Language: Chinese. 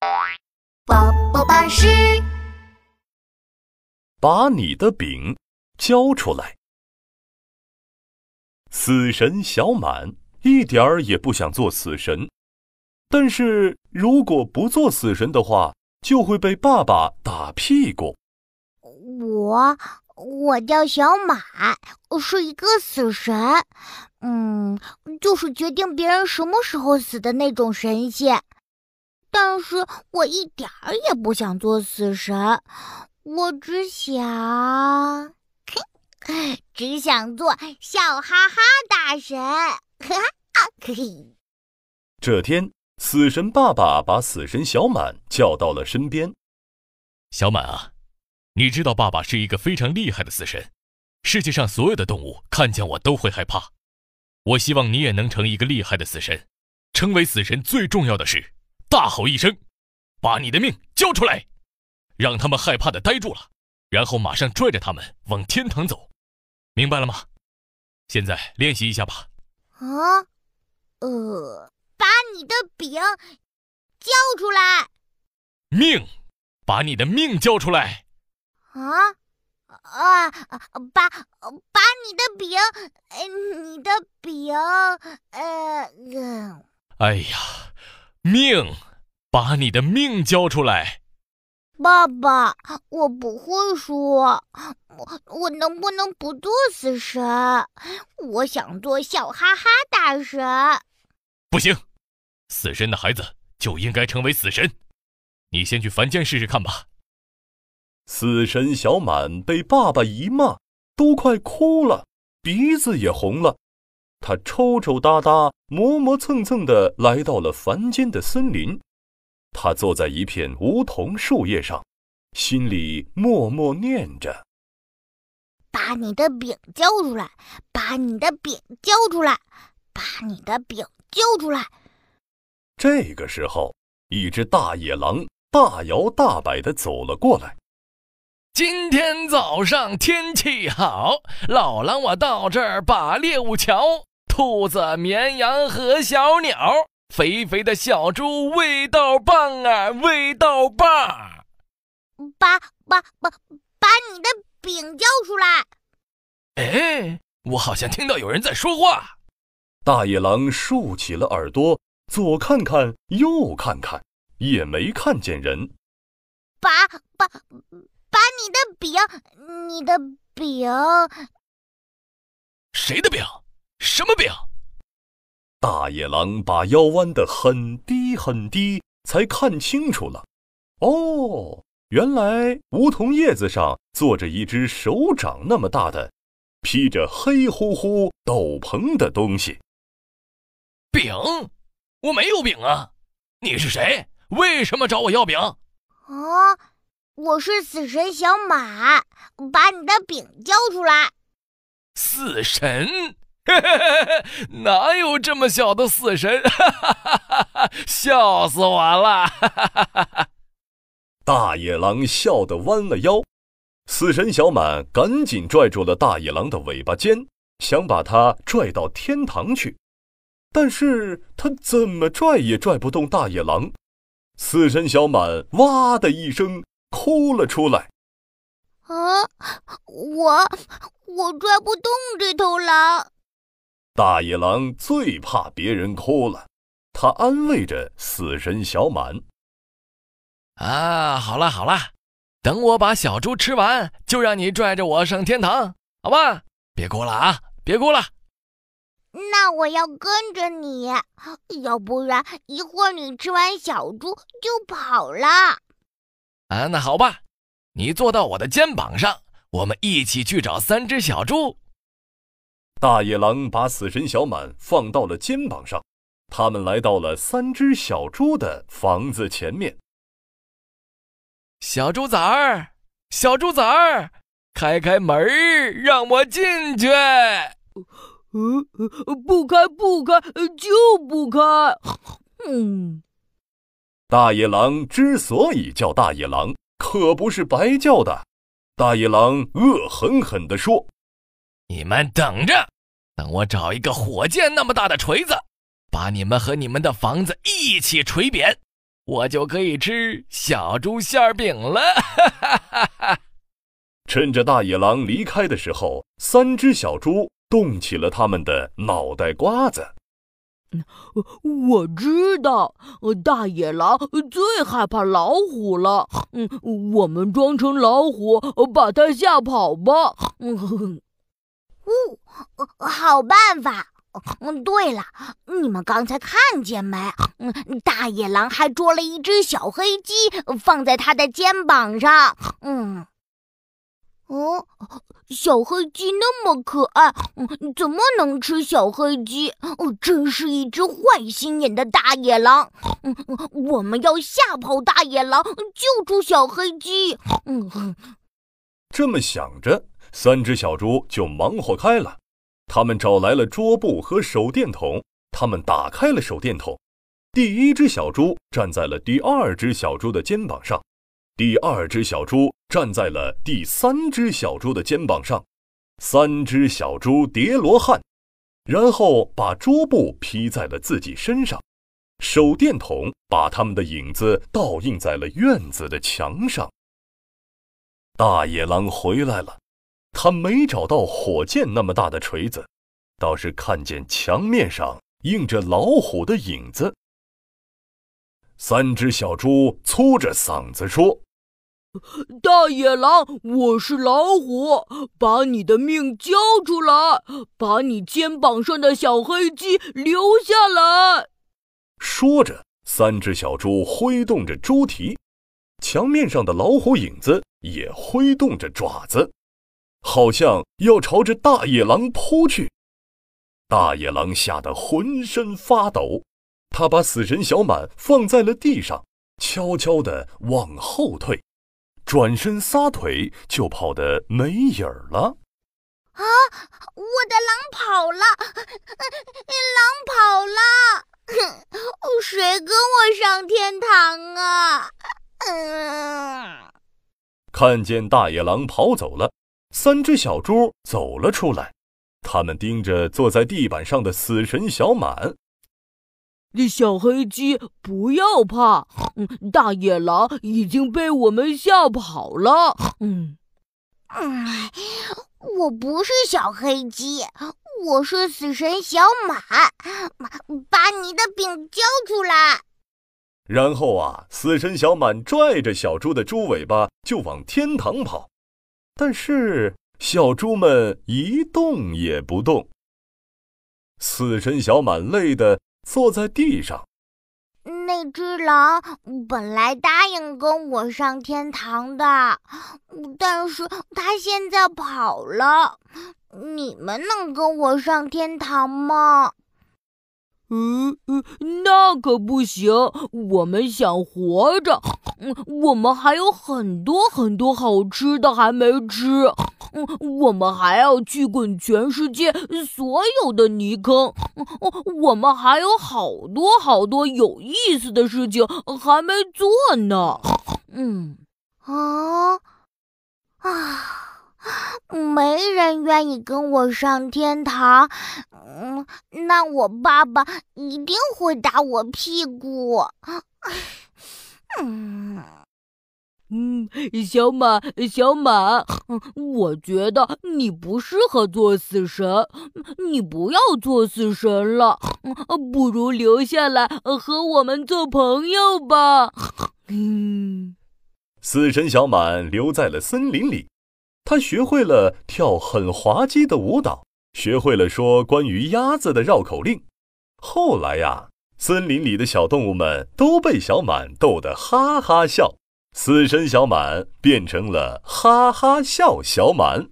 宝宝巴士，把你的饼交出来。死神小满一点儿也不想做死神，但是如果不做死神的话，就会被爸爸打屁股。我我叫小满，是一个死神，嗯，就是决定别人什么时候死的那种神仙。但是我一点儿也不想做死神，我只想，只想做笑哈哈大神。这天，死神爸爸把死神小满叫到了身边。小满啊，你知道爸爸是一个非常厉害的死神，世界上所有的动物看见我都会害怕。我希望你也能成一个厉害的死神。成为死神最重要的是。大吼一声，把你的命交出来，让他们害怕的呆住了，然后马上拽着他们往天堂走，明白了吗？现在练习一下吧。啊，呃，把你的饼交出来。命，把你的命交出来。啊啊，把把你的饼，你的饼，呃，哎呀。命，把你的命交出来！爸爸，我不会说，我我能不能不做死神？我想做笑哈哈大神。不行，死神的孩子就应该成为死神。你先去凡间试试看吧。死神小满被爸爸一骂，都快哭了，鼻子也红了。他抽抽搭搭、磨磨蹭蹭地来到了凡间的森林。他坐在一片梧桐树叶上，心里默默念着：“把你的饼交出来，把你的饼交出来，把你的饼交出来。”这个时候，一只大野狼大摇大摆地走了过来。今天早上天气好，老狼我到这儿把猎物瞧。兔子、绵羊和小鸟，肥肥的小猪味道棒啊，味道棒！把把把把你的饼交出来！哎，我好像听到有人在说话。大野狼竖起了耳朵，左看看，右看看，也没看见人。把把把你的饼，你的饼，谁的饼？什么饼？大野狼把腰弯得很低很低，才看清楚了。哦，原来梧桐叶子上坐着一只手掌那么大的、披着黑乎乎斗篷的东西。饼？我没有饼啊！你是谁？为什么找我要饼？啊，我是死神小马，把你的饼交出来。死神？哪有这么小的死神？笑死我了！大野狼笑得弯了腰，死神小满赶紧拽住了大野狼的尾巴尖，想把它拽到天堂去。但是他怎么拽也拽不动大野狼，死神小满哇的一声哭了出来。啊，我我拽不动这头狼。大野狼最怕别人哭了，他安慰着死神小满：“啊，好了好了，等我把小猪吃完，就让你拽着我上天堂，好吧？别哭了啊，别哭了。那我要跟着你，要不然一会儿你吃完小猪就跑了。啊，那好吧，你坐到我的肩膀上，我们一起去找三只小猪。”大野狼把死神小满放到了肩膀上，他们来到了三只小猪的房子前面。小猪崽儿，小猪崽儿，开开门儿，让我进去。嗯，不开，不开，就不开。嗯，大野狼之所以叫大野狼，可不是白叫的。大野狼恶狠狠地说。你们等着，等我找一个火箭那么大的锤子，把你们和你们的房子一起锤扁。我就可以吃小猪馅饼了。趁着大野狼离开的时候，三只小猪动起了他们的脑袋瓜子。我知道，大野狼最害怕老虎了。嗯，我们装成老虎，把它吓跑吧。嗯，哦，好办法。嗯，对了，你们刚才看见没？嗯，大野狼还捉了一只小黑鸡，放在他的肩膀上。嗯，哦，小黑鸡那么可爱，嗯怎么能吃小黑鸡？哦，真是一只坏心眼的大野狼。嗯，我们要吓跑大野狼，救出小黑鸡。嗯，这么想着，三只小猪就忙活开了。他们找来了桌布和手电筒，他们打开了手电筒。第一只小猪站在了第二只小猪的肩膀上，第二只小猪站在了第三只小猪的肩膀上，三只小猪叠罗汉，然后把桌布披在了自己身上，手电筒把他们的影子倒映在了院子的墙上。大野狼回来了。他没找到火箭那么大的锤子，倒是看见墙面上映着老虎的影子。三只小猪粗着嗓子说：“大野狼，我是老虎，把你的命交出来，把你肩膀上的小黑鸡留下来。”说着，三只小猪挥动着猪蹄，墙面上的老虎影子也挥动着爪子。好像要朝着大野狼扑去，大野狼吓得浑身发抖，他把死神小满放在了地上，悄悄地往后退，转身撒腿就跑得没影儿了。啊！我的狼跑了，狼跑了，谁跟我上天堂啊？嗯，看见大野狼跑走了。三只小猪走了出来，他们盯着坐在地板上的死神小满。小黑鸡，不要怕，大野狼已经被我们吓跑了。嗯，嗯，我不是小黑鸡，我是死神小满，把你的饼交出来。然后啊，死神小满拽着小猪的猪尾巴就往天堂跑。但是小猪们一动也不动。死神小满累得坐在地上。那只狼本来答应跟我上天堂的，但是它现在跑了。你们能跟我上天堂吗？嗯嗯，那可不行。我们想活着，嗯，我们还有很多很多好吃的还没吃，嗯，我们还要去滚全世界所有的泥坑，嗯，我们还有好多好多有意思的事情还没做呢。嗯，啊啊。没人愿意跟我上天堂，嗯，那我爸爸一定会打我屁股。嗯 嗯，小马，小马，我觉得你不适合做死神，你不要做死神了，不如留下来和我们做朋友吧。嗯，死神小满留在了森林里。他学会了跳很滑稽的舞蹈，学会了说关于鸭子的绕口令。后来呀，森林里的小动物们都被小满逗得哈哈笑，死神小满变成了哈哈笑小满。